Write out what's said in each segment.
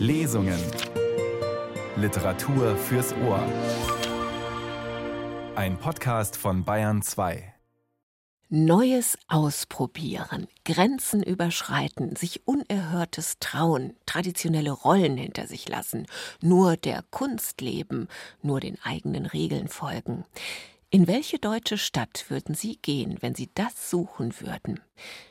Lesungen. Literatur fürs Ohr. Ein Podcast von Bayern 2. Neues ausprobieren, Grenzen überschreiten, sich Unerhörtes trauen, traditionelle Rollen hinter sich lassen, nur der Kunst leben, nur den eigenen Regeln folgen. In welche deutsche Stadt würden Sie gehen, wenn Sie das suchen würden?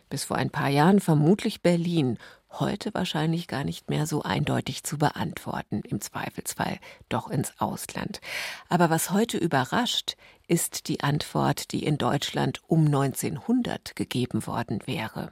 Bis vor ein paar Jahren vermutlich Berlin, heute wahrscheinlich gar nicht mehr so eindeutig zu beantworten, im Zweifelsfall doch ins Ausland. Aber was heute überrascht, ist die Antwort, die in Deutschland um 1900 gegeben worden wäre.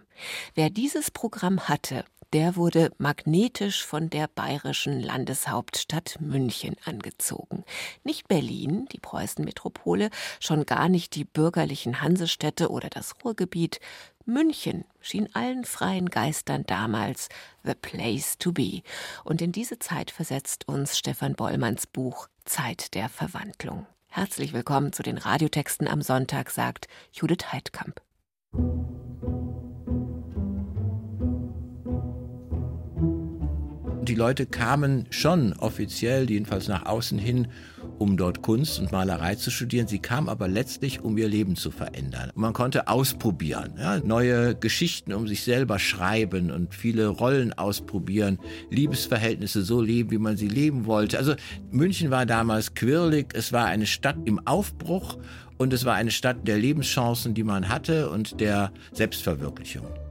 Wer dieses Programm hatte, der wurde magnetisch von der bayerischen Landeshauptstadt München angezogen. Nicht Berlin, die Preußenmetropole, schon gar nicht die bürgerlichen Hansestädte oder das Ruhrgebiet. München schien allen freien Geistern damals the place to be. Und in diese Zeit versetzt uns Stefan Bollmanns Buch Zeit der Verwandlung. Herzlich willkommen zu den Radiotexten am Sonntag, sagt Judith Heidkamp. Die Leute kamen schon offiziell, jedenfalls nach außen hin, um dort Kunst und Malerei zu studieren. Sie kamen aber letztlich, um ihr Leben zu verändern. man konnte ausprobieren, ja, neue Geschichten um sich selber schreiben und viele Rollen ausprobieren, Liebesverhältnisse so leben, wie man sie leben wollte. Also München war damals quirlig, es war eine Stadt im Aufbruch und es war eine Stadt der Lebenschancen, die man hatte und der Selbstverwirklichung.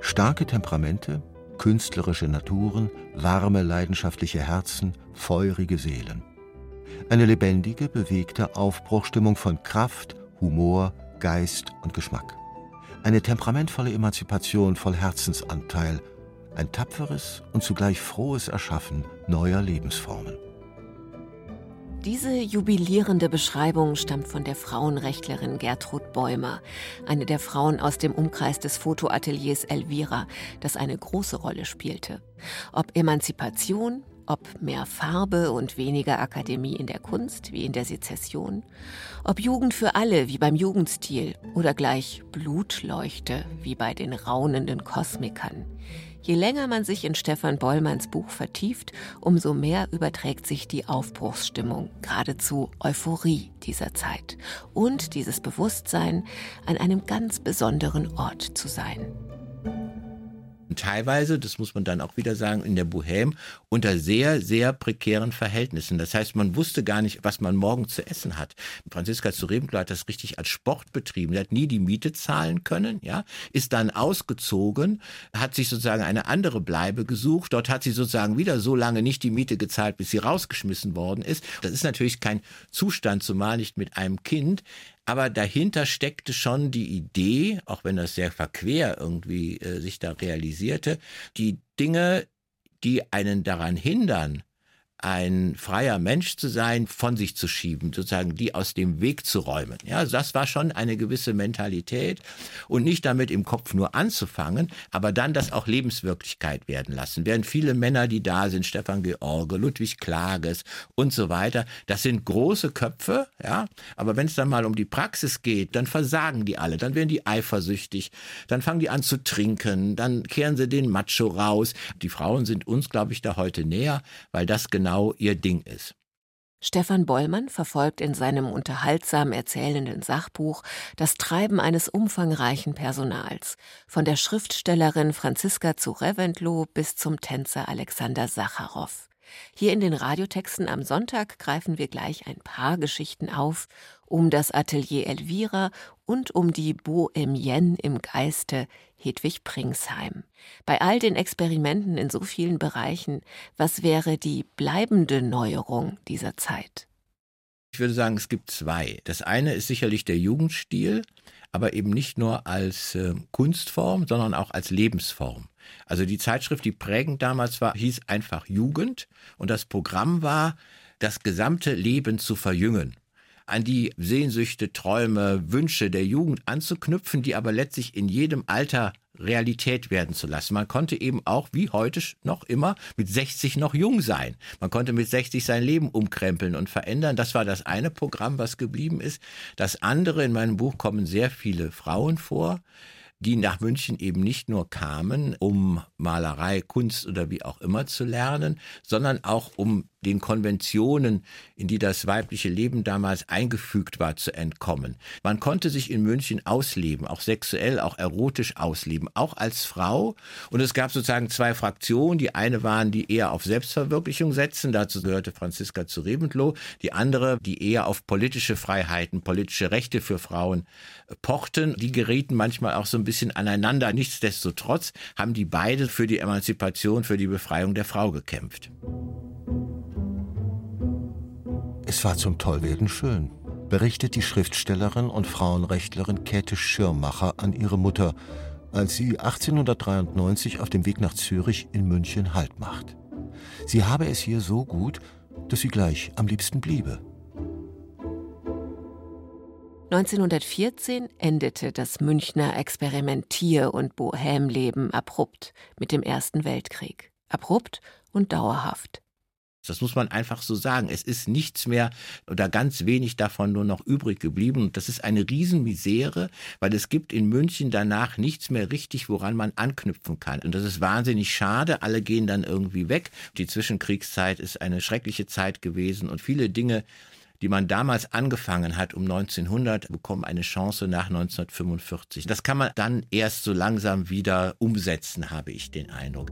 Starke Temperamente, künstlerische Naturen, warme, leidenschaftliche Herzen, feurige Seelen. Eine lebendige, bewegte Aufbruchstimmung von Kraft, Humor, Geist und Geschmack. Eine temperamentvolle Emanzipation voll Herzensanteil, ein tapferes und zugleich frohes Erschaffen neuer Lebensformen. Diese jubilierende Beschreibung stammt von der Frauenrechtlerin Gertrud Bäumer, eine der Frauen aus dem Umkreis des Fotoateliers Elvira, das eine große Rolle spielte. Ob Emanzipation, ob mehr Farbe und weniger Akademie in der Kunst wie in der Sezession, ob Jugend für alle wie beim Jugendstil oder gleich Blutleuchte wie bei den raunenden Kosmikern. Je länger man sich in Stefan Bollmanns Buch vertieft, umso mehr überträgt sich die Aufbruchsstimmung, geradezu Euphorie dieser Zeit und dieses Bewusstsein, an einem ganz besonderen Ort zu sein teilweise, das muss man dann auch wieder sagen, in der Bohème unter sehr, sehr prekären Verhältnissen. Das heißt, man wusste gar nicht, was man morgen zu essen hat. Franziska zu Rebenklo hat das richtig als Sport betrieben. Sie hat nie die Miete zahlen können, ja, ist dann ausgezogen, hat sich sozusagen eine andere Bleibe gesucht. Dort hat sie sozusagen wieder so lange nicht die Miete gezahlt, bis sie rausgeschmissen worden ist. Das ist natürlich kein Zustand, zumal nicht mit einem Kind. Aber dahinter steckte schon die Idee, auch wenn das sehr verquer irgendwie äh, sich da realisierte, die Dinge, die einen daran hindern, ein freier Mensch zu sein, von sich zu schieben, sozusagen die aus dem Weg zu räumen. Ja, also das war schon eine gewisse Mentalität und nicht damit im Kopf nur anzufangen, aber dann das auch Lebenswirklichkeit werden lassen. Während viele Männer, die da sind, Stefan George, Ludwig Klages und so weiter, das sind große Köpfe, ja, aber wenn es dann mal um die Praxis geht, dann versagen die alle, dann werden die eifersüchtig, dann fangen die an zu trinken, dann kehren sie den Macho raus. Die Frauen sind uns, glaube ich, da heute näher, weil das genau genau ihr Ding ist. Stefan Bollmann verfolgt in seinem unterhaltsam erzählenden Sachbuch das Treiben eines umfangreichen Personals, von der Schriftstellerin Franziska zu Reventlow bis zum Tänzer Alexander Sacharow. Hier in den Radiotexten am Sonntag greifen wir gleich ein paar Geschichten auf um das Atelier Elvira und um die Bohemienne im Geiste Hedwig Pringsheim. Bei all den Experimenten in so vielen Bereichen, was wäre die bleibende Neuerung dieser Zeit? Ich würde sagen, es gibt zwei. Das eine ist sicherlich der Jugendstil, aber eben nicht nur als äh, Kunstform, sondern auch als Lebensform. Also die Zeitschrift, die prägend damals war, hieß einfach Jugend und das Programm war, das gesamte Leben zu verjüngen an die Sehnsüchte, Träume, Wünsche der Jugend anzuknüpfen, die aber letztlich in jedem Alter Realität werden zu lassen. Man konnte eben auch, wie heute noch immer, mit 60 noch jung sein. Man konnte mit 60 sein Leben umkrempeln und verändern. Das war das eine Programm, was geblieben ist. Das andere, in meinem Buch kommen sehr viele Frauen vor die nach München eben nicht nur kamen, um Malerei, Kunst oder wie auch immer zu lernen, sondern auch um den Konventionen, in die das weibliche Leben damals eingefügt war, zu entkommen. Man konnte sich in München ausleben, auch sexuell, auch erotisch ausleben, auch als Frau. Und es gab sozusagen zwei Fraktionen. Die eine waren, die eher auf Selbstverwirklichung setzen. Dazu gehörte Franziska zu Reventlow. Die andere, die eher auf politische Freiheiten, politische Rechte für Frauen pochten. Die gerieten manchmal auch so ein bisschen aneinander. Nichtsdestotrotz haben die beide für die Emanzipation, für die Befreiung der Frau gekämpft. Es war zum Tollwerden schön, berichtet die Schriftstellerin und Frauenrechtlerin Käthe Schirmacher an ihre Mutter, als sie 1893 auf dem Weg nach Zürich in München Halt macht. Sie habe es hier so gut, dass sie gleich am liebsten bliebe. 1914 endete das Münchner Experimentier- und Bohämleben abrupt mit dem Ersten Weltkrieg. Abrupt und dauerhaft. Das muss man einfach so sagen. Es ist nichts mehr oder ganz wenig davon nur noch übrig geblieben. Und das ist eine Riesenmisere, weil es gibt in München danach nichts mehr richtig, woran man anknüpfen kann. Und das ist wahnsinnig schade. Alle gehen dann irgendwie weg. Die Zwischenkriegszeit ist eine schreckliche Zeit gewesen und viele Dinge, die man damals angefangen hat um 1900, bekommen eine Chance nach 1945. Das kann man dann erst so langsam wieder umsetzen, habe ich den Eindruck.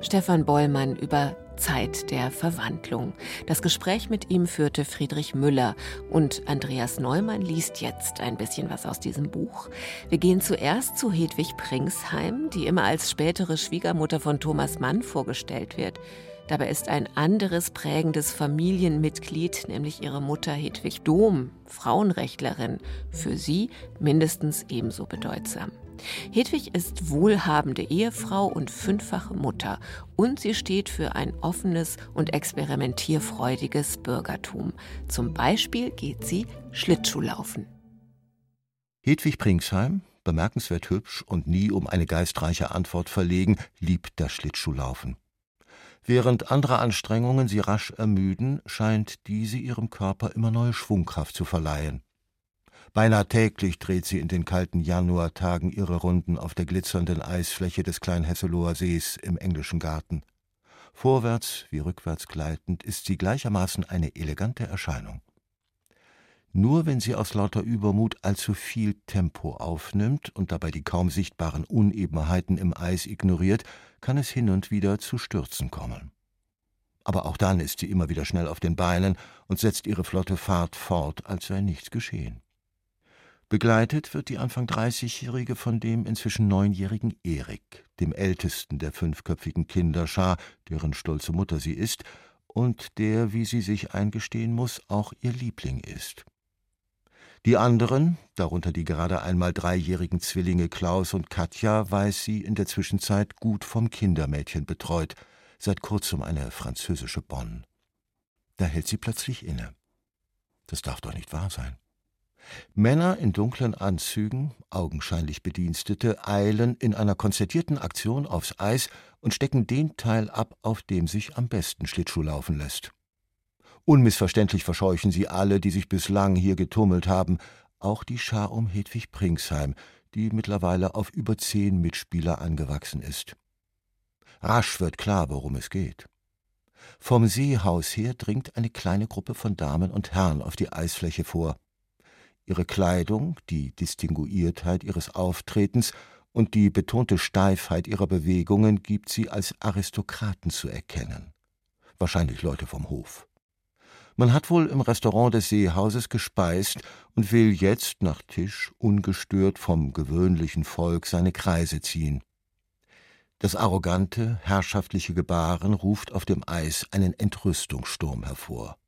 Stefan Bollmann über Zeit der Verwandlung. Das Gespräch mit ihm führte Friedrich Müller und Andreas Neumann liest jetzt ein bisschen was aus diesem Buch. Wir gehen zuerst zu Hedwig Pringsheim, die immer als spätere Schwiegermutter von Thomas Mann vorgestellt wird. Dabei ist ein anderes prägendes Familienmitglied, nämlich ihre Mutter Hedwig Dohm, Frauenrechtlerin, für sie mindestens ebenso bedeutsam. Hedwig ist wohlhabende Ehefrau und fünffache Mutter und sie steht für ein offenes und experimentierfreudiges Bürgertum. Zum Beispiel geht sie Schlittschuhlaufen. Hedwig Pringsheim, bemerkenswert hübsch und nie um eine geistreiche Antwort verlegen, liebt das Schlittschuhlaufen. Während andere Anstrengungen sie rasch ermüden, scheint diese ihrem Körper immer neue Schwungkraft zu verleihen. Beinahe täglich dreht sie in den kalten Januartagen ihre Runden auf der glitzernden Eisfläche des Kleinhesseloher Sees im englischen Garten. Vorwärts wie rückwärts gleitend ist sie gleichermaßen eine elegante Erscheinung. Nur wenn sie aus lauter Übermut allzu viel Tempo aufnimmt und dabei die kaum sichtbaren Unebenheiten im Eis ignoriert, kann es hin und wieder zu Stürzen kommen. Aber auch dann ist sie immer wieder schnell auf den Beinen und setzt ihre flotte Fahrt fort, als sei nichts geschehen. Begleitet wird die Anfang 30-Jährige von dem inzwischen neunjährigen Erik, dem ältesten der fünfköpfigen Kinderschar, deren stolze Mutter sie ist und der, wie sie sich eingestehen muss, auch ihr Liebling ist. Die anderen, darunter die gerade einmal dreijährigen Zwillinge Klaus und Katja, weiß sie in der Zwischenzeit gut vom Kindermädchen betreut, seit kurzem eine französische Bonne. Da hält sie plötzlich inne. Das darf doch nicht wahr sein. Männer in dunklen Anzügen, augenscheinlich Bedienstete, eilen in einer konzertierten Aktion aufs Eis und stecken den Teil ab, auf dem sich am besten Schlittschuh laufen lässt. Unmissverständlich verscheuchen sie alle, die sich bislang hier getummelt haben, auch die Schar um Hedwig Pringsheim, die mittlerweile auf über zehn Mitspieler angewachsen ist. Rasch wird klar, worum es geht. Vom Seehaus her dringt eine kleine Gruppe von Damen und Herren auf die Eisfläche vor. Ihre Kleidung, die Distinguiertheit ihres Auftretens und die betonte Steifheit ihrer Bewegungen gibt sie als Aristokraten zu erkennen. Wahrscheinlich Leute vom Hof. Man hat wohl im Restaurant des Seehauses gespeist und will jetzt nach Tisch ungestört vom gewöhnlichen Volk seine Kreise ziehen. Das arrogante, herrschaftliche Gebaren ruft auf dem Eis einen Entrüstungssturm hervor.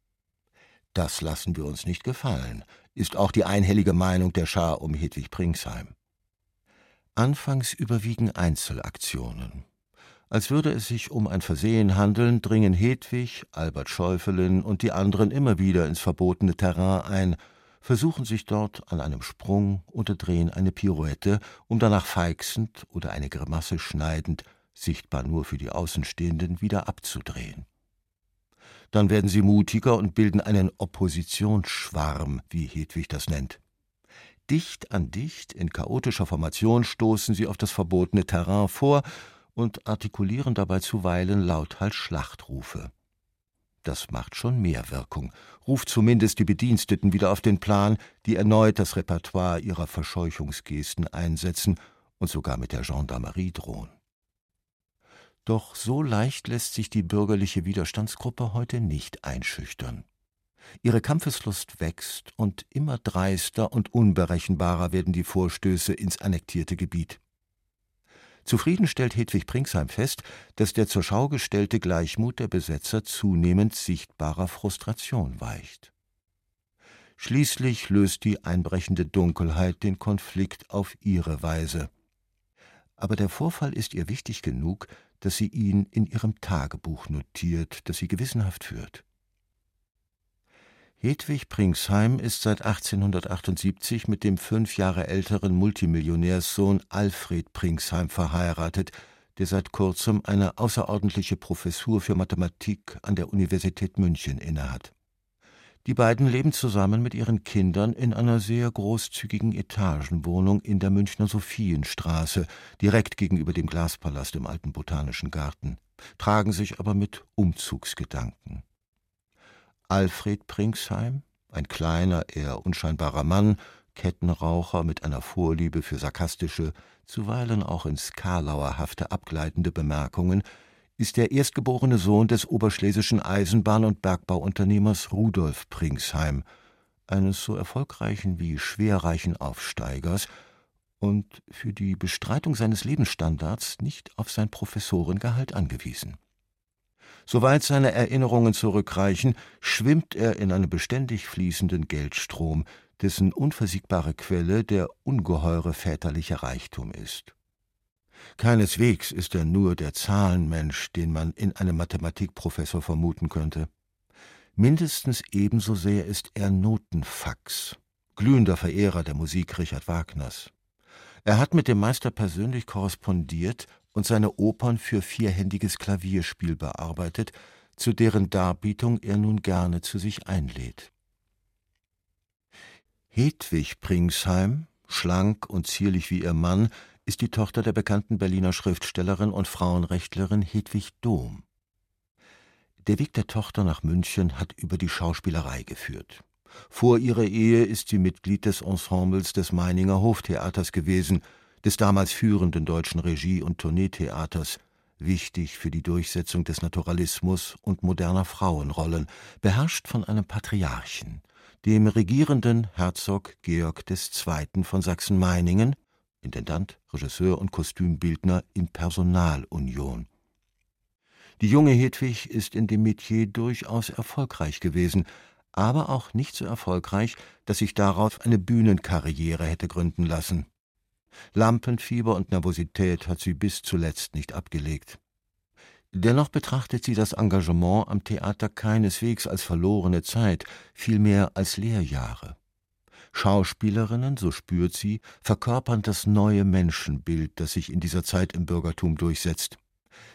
Das lassen wir uns nicht gefallen, ist auch die einhellige Meinung der Schar um Hedwig Pringsheim. Anfangs überwiegen Einzelaktionen. Als würde es sich um ein Versehen handeln, dringen Hedwig, Albert Schäufelin und die anderen immer wieder ins verbotene Terrain ein, versuchen sich dort an einem Sprung oder drehen eine Pirouette, um danach feixend oder eine Grimasse schneidend, sichtbar nur für die Außenstehenden, wieder abzudrehen. Dann werden sie mutiger und bilden einen Oppositionsschwarm, wie Hedwig das nennt. Dicht an dicht, in chaotischer Formation stoßen sie auf das verbotene Terrain vor und artikulieren dabei zuweilen lauthals Schlachtrufe. Das macht schon mehr Wirkung, ruft zumindest die Bediensteten wieder auf den Plan, die erneut das Repertoire ihrer Verscheuchungsgesten einsetzen und sogar mit der Gendarmerie drohen. Doch so leicht lässt sich die bürgerliche Widerstandsgruppe heute nicht einschüchtern. Ihre Kampfeslust wächst und immer dreister und unberechenbarer werden die Vorstöße ins annektierte Gebiet. Zufrieden stellt Hedwig Pringsheim fest, dass der zur Schau gestellte Gleichmut der Besetzer zunehmend sichtbarer Frustration weicht. Schließlich löst die einbrechende Dunkelheit den Konflikt auf ihre Weise. Aber der Vorfall ist ihr wichtig genug, dass sie ihn in ihrem Tagebuch notiert, das sie gewissenhaft führt. Hedwig Pringsheim ist seit 1878 mit dem fünf Jahre älteren Multimillionärssohn Alfred Pringsheim verheiratet, der seit kurzem eine außerordentliche Professur für Mathematik an der Universität München innehat. Die beiden leben zusammen mit ihren Kindern in einer sehr großzügigen Etagenwohnung in der Münchner Sophienstraße, direkt gegenüber dem Glaspalast im alten Botanischen Garten, tragen sich aber mit Umzugsgedanken. Alfred Pringsheim, ein kleiner, eher unscheinbarer Mann, Kettenraucher mit einer Vorliebe für sarkastische, zuweilen auch ins Karlauerhafte abgleitende Bemerkungen, ist der erstgeborene Sohn des oberschlesischen Eisenbahn- und Bergbauunternehmers Rudolf Pringsheim, eines so erfolgreichen wie schwerreichen Aufsteigers und für die Bestreitung seines Lebensstandards nicht auf sein Professorengehalt angewiesen. Soweit seine Erinnerungen zurückreichen, schwimmt er in einem beständig fließenden Geldstrom, dessen unversiegbare Quelle der ungeheure väterliche Reichtum ist. Keineswegs ist er nur der Zahlenmensch, den man in einem Mathematikprofessor vermuten könnte. Mindestens ebenso sehr ist er Notenfax, glühender Verehrer der Musik Richard Wagners. Er hat mit dem Meister persönlich korrespondiert und seine Opern für vierhändiges Klavierspiel bearbeitet, zu deren Darbietung er nun gerne zu sich einlädt. Hedwig Pringsheim, schlank und zierlich wie ihr Mann, ist die Tochter der bekannten Berliner Schriftstellerin und Frauenrechtlerin Hedwig Dohm. Der Weg der Tochter nach München hat über die Schauspielerei geführt. Vor ihrer Ehe ist sie Mitglied des Ensembles des Meininger Hoftheaters gewesen, des damals führenden deutschen Regie- und Tourneetheaters, wichtig für die Durchsetzung des Naturalismus und moderner Frauenrollen, beherrscht von einem Patriarchen, dem regierenden Herzog Georg II. von Sachsen-Meiningen, Intendant, Regisseur und Kostümbildner in Personalunion. Die junge Hedwig ist in dem Metier durchaus erfolgreich gewesen, aber auch nicht so erfolgreich, dass sich darauf eine Bühnenkarriere hätte gründen lassen. Lampenfieber und Nervosität hat sie bis zuletzt nicht abgelegt. Dennoch betrachtet sie das Engagement am Theater keineswegs als verlorene Zeit, vielmehr als Lehrjahre. Schauspielerinnen, so spürt sie, verkörpern das neue Menschenbild, das sich in dieser Zeit im Bürgertum durchsetzt.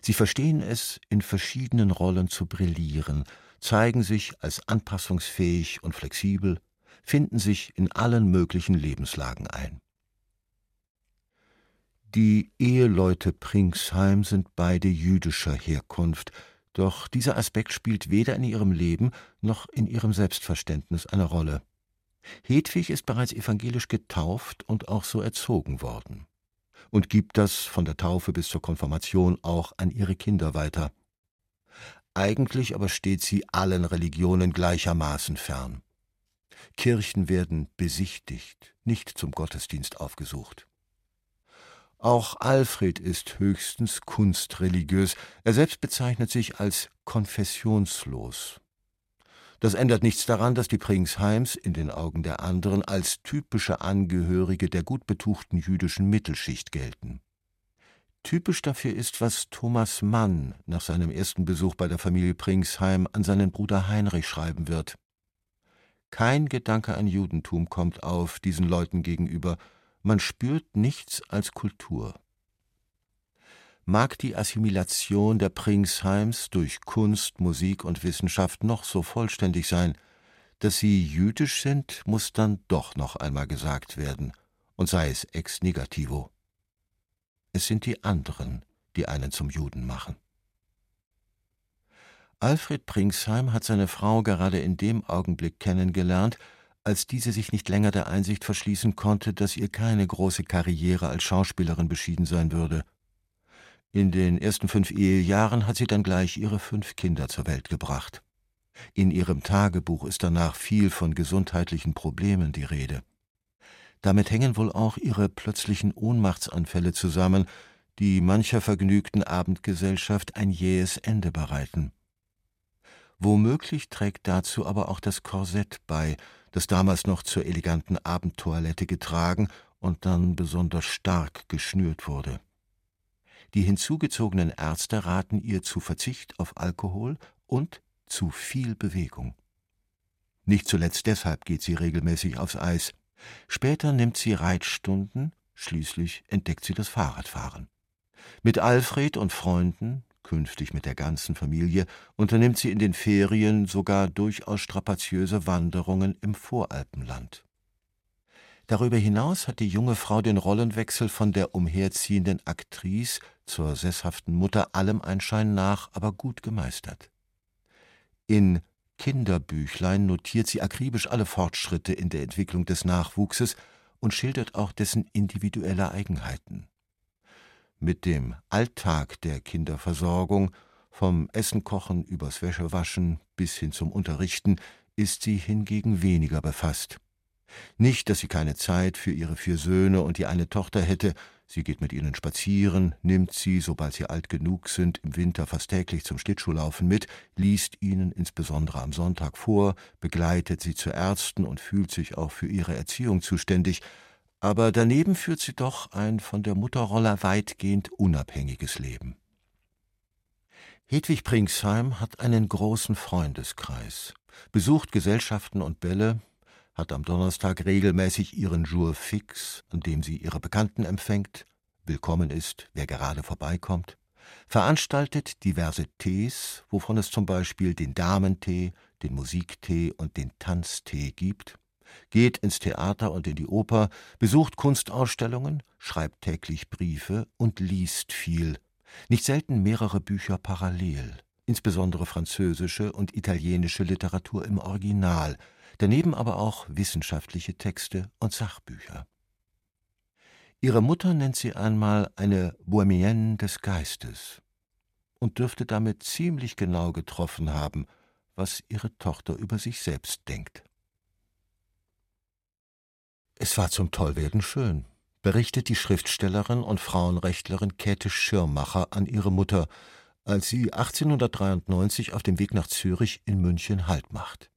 Sie verstehen es, in verschiedenen Rollen zu brillieren, zeigen sich als anpassungsfähig und flexibel, finden sich in allen möglichen Lebenslagen ein. Die Eheleute Pringsheim sind beide jüdischer Herkunft, doch dieser Aspekt spielt weder in ihrem Leben noch in ihrem Selbstverständnis eine Rolle. Hedwig ist bereits evangelisch getauft und auch so erzogen worden und gibt das von der Taufe bis zur Konfirmation auch an ihre Kinder weiter. Eigentlich aber steht sie allen Religionen gleichermaßen fern. Kirchen werden besichtigt, nicht zum Gottesdienst aufgesucht. Auch Alfred ist höchstens kunstreligiös. Er selbst bezeichnet sich als konfessionslos. Das ändert nichts daran, dass die Pringsheims in den Augen der anderen als typische Angehörige der gut betuchten jüdischen Mittelschicht gelten. Typisch dafür ist, was Thomas Mann nach seinem ersten Besuch bei der Familie Pringsheim an seinen Bruder Heinrich schreiben wird. Kein Gedanke an Judentum kommt auf diesen Leuten gegenüber, man spürt nichts als Kultur. Mag die Assimilation der Pringsheims durch Kunst, Musik und Wissenschaft noch so vollständig sein, dass sie jüdisch sind, muss dann doch noch einmal gesagt werden, und sei es ex negativo. Es sind die anderen, die einen zum Juden machen. Alfred Pringsheim hat seine Frau gerade in dem Augenblick kennengelernt, als diese sich nicht länger der Einsicht verschließen konnte, dass ihr keine große Karriere als Schauspielerin beschieden sein würde. In den ersten fünf Ehejahren hat sie dann gleich ihre fünf Kinder zur Welt gebracht. In ihrem Tagebuch ist danach viel von gesundheitlichen Problemen die Rede. Damit hängen wohl auch ihre plötzlichen Ohnmachtsanfälle zusammen, die mancher vergnügten Abendgesellschaft ein jähes Ende bereiten. Womöglich trägt dazu aber auch das Korsett bei, das damals noch zur eleganten Abendtoilette getragen und dann besonders stark geschnürt wurde. Die hinzugezogenen Ärzte raten ihr zu Verzicht auf Alkohol und zu viel Bewegung. Nicht zuletzt deshalb geht sie regelmäßig aufs Eis. Später nimmt sie Reitstunden, schließlich entdeckt sie das Fahrradfahren. Mit Alfred und Freunden, künftig mit der ganzen Familie, unternimmt sie in den Ferien sogar durchaus strapaziöse Wanderungen im Voralpenland. Darüber hinaus hat die junge Frau den Rollenwechsel von der umherziehenden Aktrice zur sesshaften Mutter allem Anschein nach aber gut gemeistert. In Kinderbüchlein notiert sie akribisch alle Fortschritte in der Entwicklung des Nachwuchses und schildert auch dessen individuelle Eigenheiten. Mit dem Alltag der Kinderversorgung, vom Essenkochen übers Wäschewaschen bis hin zum Unterrichten, ist sie hingegen weniger befasst. Nicht, dass sie keine Zeit für ihre vier Söhne und die eine Tochter hätte, sie geht mit ihnen spazieren, nimmt sie, sobald sie alt genug sind, im Winter fast täglich zum Schlittschuhlaufen mit, liest ihnen insbesondere am Sonntag vor, begleitet sie zu Ärzten und fühlt sich auch für ihre Erziehung zuständig, aber daneben führt sie doch ein von der Mutterrolle weitgehend unabhängiges Leben. Hedwig Pringsheim hat einen großen Freundeskreis, besucht Gesellschaften und Bälle, hat am Donnerstag regelmäßig ihren Jour fix, an dem sie ihre Bekannten empfängt, willkommen ist, wer gerade vorbeikommt, veranstaltet diverse Tees, wovon es zum Beispiel den Damentee, den Musiktee und den Tanztee gibt, geht ins Theater und in die Oper, besucht Kunstausstellungen, schreibt täglich Briefe und liest viel, nicht selten mehrere Bücher parallel, insbesondere französische und italienische Literatur im Original, daneben aber auch wissenschaftliche Texte und Sachbücher. Ihre Mutter nennt sie einmal eine Bohemienne des Geistes und dürfte damit ziemlich genau getroffen haben, was ihre Tochter über sich selbst denkt. Es war zum Tollwerden schön, berichtet die Schriftstellerin und Frauenrechtlerin Käthe Schirmacher an ihre Mutter, als sie 1893 auf dem Weg nach Zürich in München Halt macht.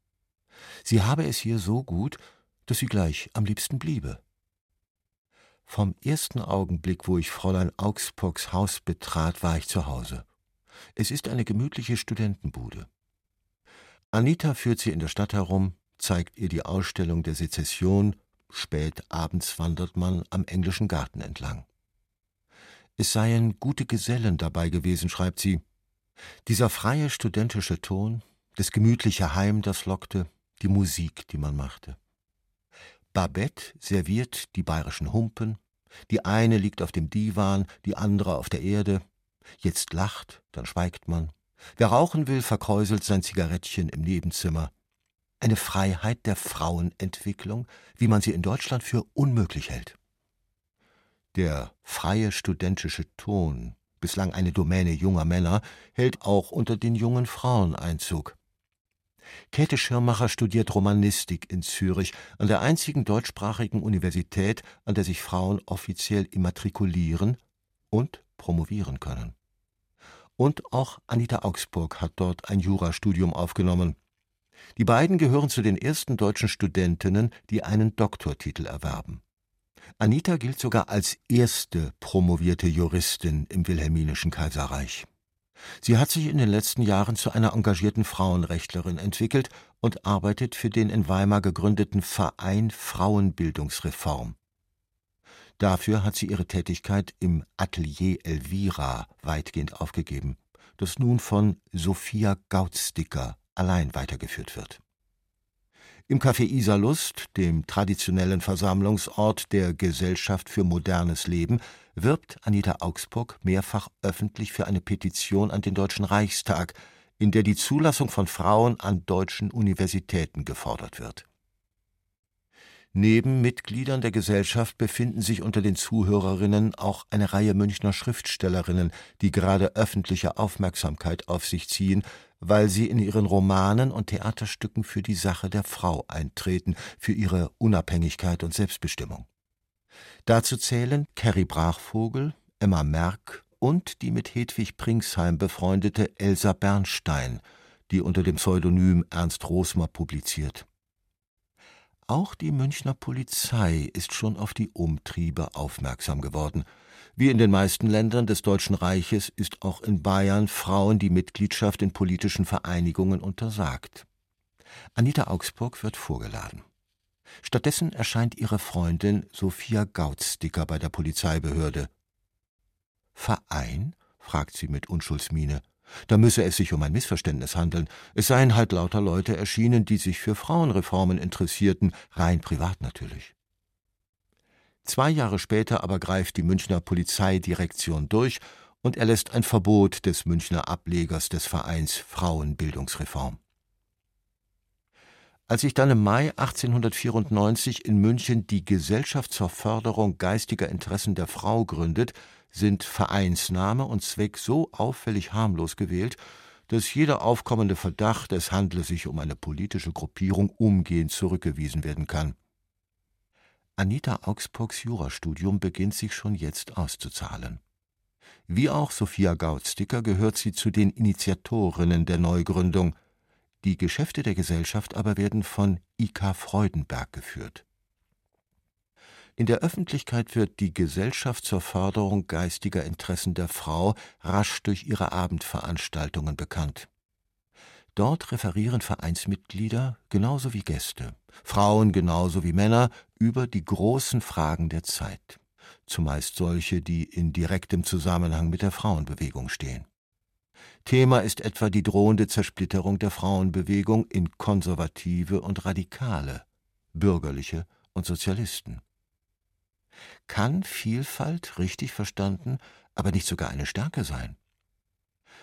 Sie habe es hier so gut, dass sie gleich am liebsten bliebe. Vom ersten Augenblick, wo ich Fräulein Augsburgs Haus betrat, war ich zu Hause. Es ist eine gemütliche Studentenbude. Anita führt sie in der Stadt herum, zeigt ihr die Ausstellung der Sezession Spät abends wandert man am englischen Garten entlang. Es seien gute Gesellen dabei gewesen, schreibt sie. Dieser freie studentische Ton, das gemütliche Heim, das lockte, die Musik, die man machte. Babette serviert die bayerischen Humpen, die eine liegt auf dem Divan, die andere auf der Erde. Jetzt lacht, dann schweigt man. Wer rauchen will, verkräuselt sein Zigarettchen im Nebenzimmer eine Freiheit der Frauenentwicklung, wie man sie in Deutschland für unmöglich hält. Der freie studentische Ton, bislang eine Domäne junger Männer, hält auch unter den jungen Frauen Einzug. Käthe Schirmacher studiert Romanistik in Zürich, an der einzigen deutschsprachigen Universität, an der sich Frauen offiziell immatrikulieren und promovieren können. Und auch Anita Augsburg hat dort ein Jurastudium aufgenommen. Die beiden gehören zu den ersten deutschen Studentinnen, die einen Doktortitel erwerben. Anita gilt sogar als erste promovierte Juristin im wilhelminischen Kaiserreich. Sie hat sich in den letzten Jahren zu einer engagierten Frauenrechtlerin entwickelt und arbeitet für den in Weimar gegründeten Verein Frauenbildungsreform. Dafür hat sie ihre Tätigkeit im Atelier Elvira weitgehend aufgegeben, das nun von Sophia Gautsticker allein weitergeführt wird. Im Café Iserlust, dem traditionellen Versammlungsort der Gesellschaft für modernes Leben, wirbt Anita Augsburg mehrfach öffentlich für eine Petition an den Deutschen Reichstag, in der die Zulassung von Frauen an deutschen Universitäten gefordert wird. Neben Mitgliedern der Gesellschaft befinden sich unter den Zuhörerinnen auch eine Reihe Münchner Schriftstellerinnen, die gerade öffentliche Aufmerksamkeit auf sich ziehen, weil sie in ihren Romanen und Theaterstücken für die Sache der Frau eintreten, für ihre Unabhängigkeit und Selbstbestimmung. Dazu zählen Carrie Brachvogel, Emma Merck und die mit Hedwig Pringsheim befreundete Elsa Bernstein, die unter dem Pseudonym Ernst Rosmer publiziert. Auch die Münchner Polizei ist schon auf die Umtriebe aufmerksam geworden. Wie in den meisten Ländern des Deutschen Reiches ist auch in Bayern Frauen die Mitgliedschaft in politischen Vereinigungen untersagt. Anita Augsburg wird vorgeladen. Stattdessen erscheint ihre Freundin Sophia Gautsticker bei der Polizeibehörde. Verein? fragt sie mit Unschuldsmiene. Da müsse es sich um ein Missverständnis handeln. Es seien halt lauter Leute erschienen, die sich für Frauenreformen interessierten, rein privat natürlich. Zwei Jahre später aber greift die Münchner Polizeidirektion durch und erlässt ein Verbot des Münchner Ablegers des Vereins Frauenbildungsreform. Als sich dann im Mai 1894 in München die Gesellschaft zur Förderung geistiger Interessen der Frau gründet, sind Vereinsname und Zweck so auffällig harmlos gewählt, dass jeder aufkommende Verdacht, es handle sich um eine politische Gruppierung, umgehend zurückgewiesen werden kann. Anita Augsburgs Jurastudium beginnt sich schon jetzt auszuzahlen. Wie auch Sophia Gautsticker gehört sie zu den Initiatorinnen der Neugründung – die Geschäfte der Gesellschaft aber werden von I.K. Freudenberg geführt. In der Öffentlichkeit wird die Gesellschaft zur Förderung geistiger Interessen der Frau rasch durch ihre Abendveranstaltungen bekannt. Dort referieren Vereinsmitglieder genauso wie Gäste, Frauen genauso wie Männer, über die großen Fragen der Zeit, zumeist solche, die in direktem Zusammenhang mit der Frauenbewegung stehen. Thema ist etwa die drohende Zersplitterung der Frauenbewegung in Konservative und Radikale, Bürgerliche und Sozialisten. Kann Vielfalt, richtig verstanden, aber nicht sogar eine Stärke sein?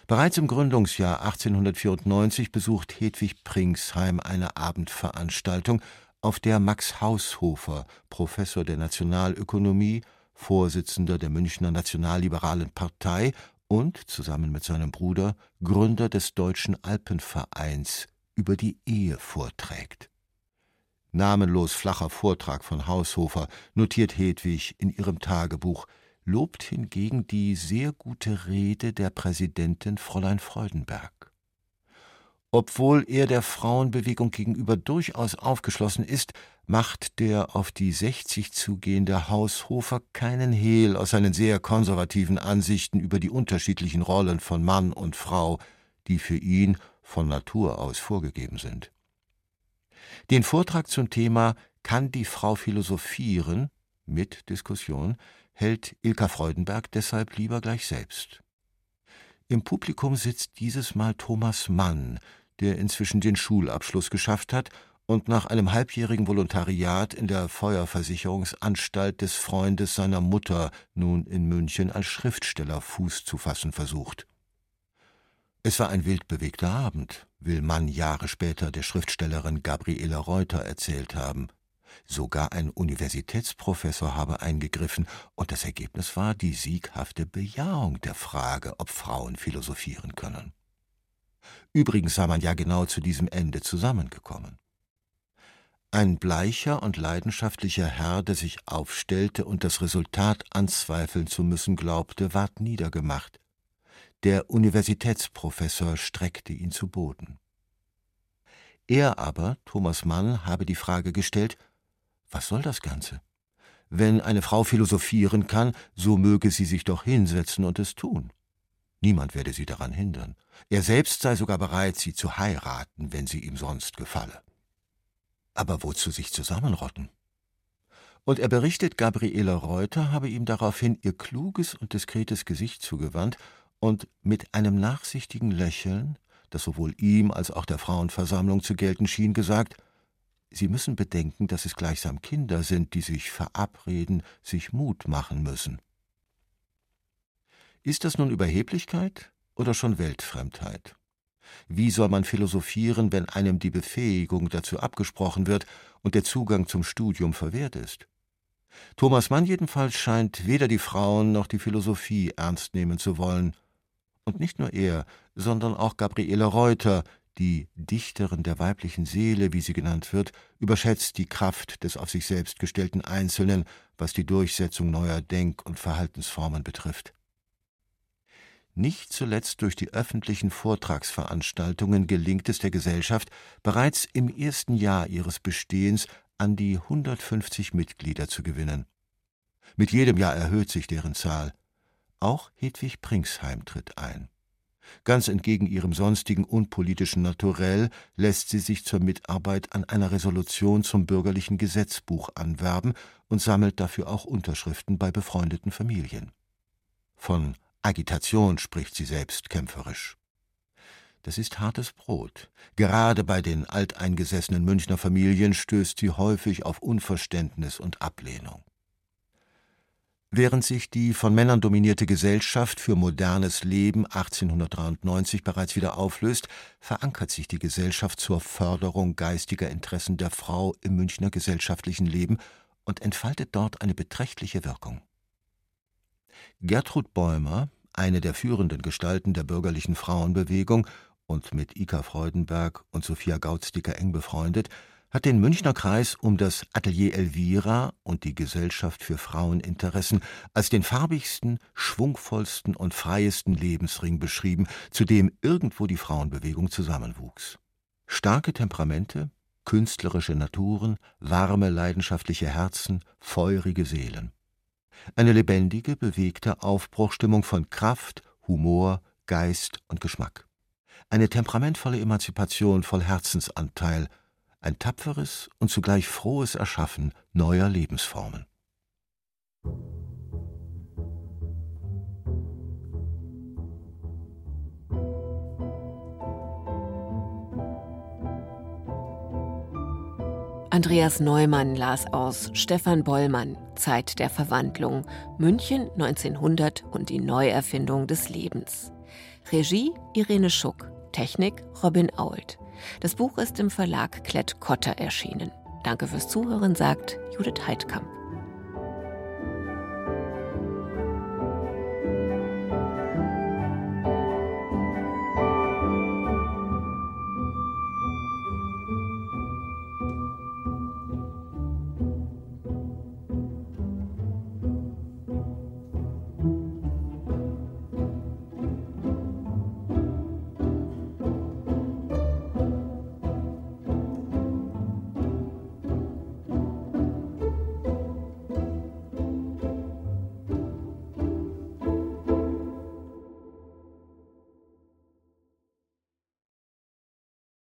Bereits im Gründungsjahr 1894 besucht Hedwig Pringsheim eine Abendveranstaltung, auf der Max Haushofer, Professor der Nationalökonomie, Vorsitzender der Münchner Nationalliberalen Partei und zusammen mit seinem Bruder Gründer des Deutschen Alpenvereins über die Ehe vorträgt. Namenlos flacher Vortrag von Haushofer notiert Hedwig in ihrem Tagebuch, lobt hingegen die sehr gute Rede der Präsidentin Fräulein Freudenberg. Obwohl er der Frauenbewegung gegenüber durchaus aufgeschlossen ist, macht der auf die sechzig zugehende Haushofer keinen Hehl aus seinen sehr konservativen Ansichten über die unterschiedlichen Rollen von Mann und Frau, die für ihn von Natur aus vorgegeben sind. Den Vortrag zum Thema Kann die Frau philosophieren? mit Diskussion hält Ilka Freudenberg deshalb lieber gleich selbst. Im Publikum sitzt dieses Mal Thomas Mann, der inzwischen den Schulabschluss geschafft hat und nach einem halbjährigen Volontariat in der Feuerversicherungsanstalt des Freundes seiner Mutter nun in München als Schriftsteller Fuß zu fassen versucht. Es war ein wild bewegter Abend, will Mann Jahre später der Schriftstellerin Gabriele Reuter erzählt haben. Sogar ein Universitätsprofessor habe eingegriffen, und das Ergebnis war die sieghafte Bejahung der Frage, ob Frauen philosophieren können. Übrigens sei man ja genau zu diesem Ende zusammengekommen. Ein bleicher und leidenschaftlicher Herr, der sich aufstellte und das Resultat anzweifeln zu müssen glaubte, ward niedergemacht. Der Universitätsprofessor streckte ihn zu Boden. Er aber, Thomas Mann, habe die Frage gestellt, was soll das Ganze? Wenn eine Frau philosophieren kann, so möge sie sich doch hinsetzen und es tun. Niemand werde sie daran hindern. Er selbst sei sogar bereit, sie zu heiraten, wenn sie ihm sonst gefalle. Aber wozu sich zusammenrotten? Und er berichtet, Gabriele Reuter habe ihm daraufhin ihr kluges und diskretes Gesicht zugewandt und mit einem nachsichtigen Lächeln, das sowohl ihm als auch der Frauenversammlung zu gelten schien, gesagt, Sie müssen bedenken, dass es gleichsam Kinder sind, die sich verabreden, sich Mut machen müssen. Ist das nun Überheblichkeit oder schon Weltfremdheit? Wie soll man philosophieren, wenn einem die Befähigung dazu abgesprochen wird und der Zugang zum Studium verwehrt ist? Thomas Mann jedenfalls scheint weder die Frauen noch die Philosophie ernst nehmen zu wollen. Und nicht nur er, sondern auch Gabriele Reuter, die Dichterin der weiblichen Seele, wie sie genannt wird, überschätzt die Kraft des auf sich selbst gestellten Einzelnen, was die Durchsetzung neuer Denk- und Verhaltensformen betrifft. Nicht zuletzt durch die öffentlichen Vortragsveranstaltungen gelingt es der Gesellschaft, bereits im ersten Jahr ihres Bestehens an die 150 Mitglieder zu gewinnen. Mit jedem Jahr erhöht sich deren Zahl. Auch Hedwig Pringsheim tritt ein. Ganz entgegen ihrem sonstigen unpolitischen Naturell lässt sie sich zur Mitarbeit an einer Resolution zum bürgerlichen Gesetzbuch anwerben und sammelt dafür auch Unterschriften bei befreundeten Familien. Von Agitation spricht sie selbst kämpferisch. Das ist hartes Brot. Gerade bei den alteingesessenen Münchner Familien stößt sie häufig auf Unverständnis und Ablehnung. Während sich die von Männern dominierte Gesellschaft für modernes Leben 1893 bereits wieder auflöst, verankert sich die Gesellschaft zur Förderung geistiger Interessen der Frau im Münchner gesellschaftlichen Leben und entfaltet dort eine beträchtliche Wirkung. Gertrud Bäumer, eine der führenden Gestalten der bürgerlichen Frauenbewegung und mit Ika Freudenberg und Sophia Gautzdicker eng befreundet, hat den Münchner Kreis um das Atelier Elvira und die Gesellschaft für Fraueninteressen als den farbigsten, schwungvollsten und freiesten Lebensring beschrieben, zu dem irgendwo die Frauenbewegung zusammenwuchs. Starke Temperamente, künstlerische Naturen, warme, leidenschaftliche Herzen, feurige Seelen. Eine lebendige, bewegte Aufbruchstimmung von Kraft, Humor, Geist und Geschmack. Eine temperamentvolle Emanzipation voll Herzensanteil, ein tapferes und zugleich frohes Erschaffen neuer Lebensformen. Andreas Neumann las aus Stefan Bollmann Zeit der Verwandlung München 1900 und die Neuerfindung des Lebens. Regie Irene Schuck, Technik Robin Ault. Das Buch ist im Verlag Klett Cotta erschienen. Danke fürs Zuhören, sagt Judith Heidkamp.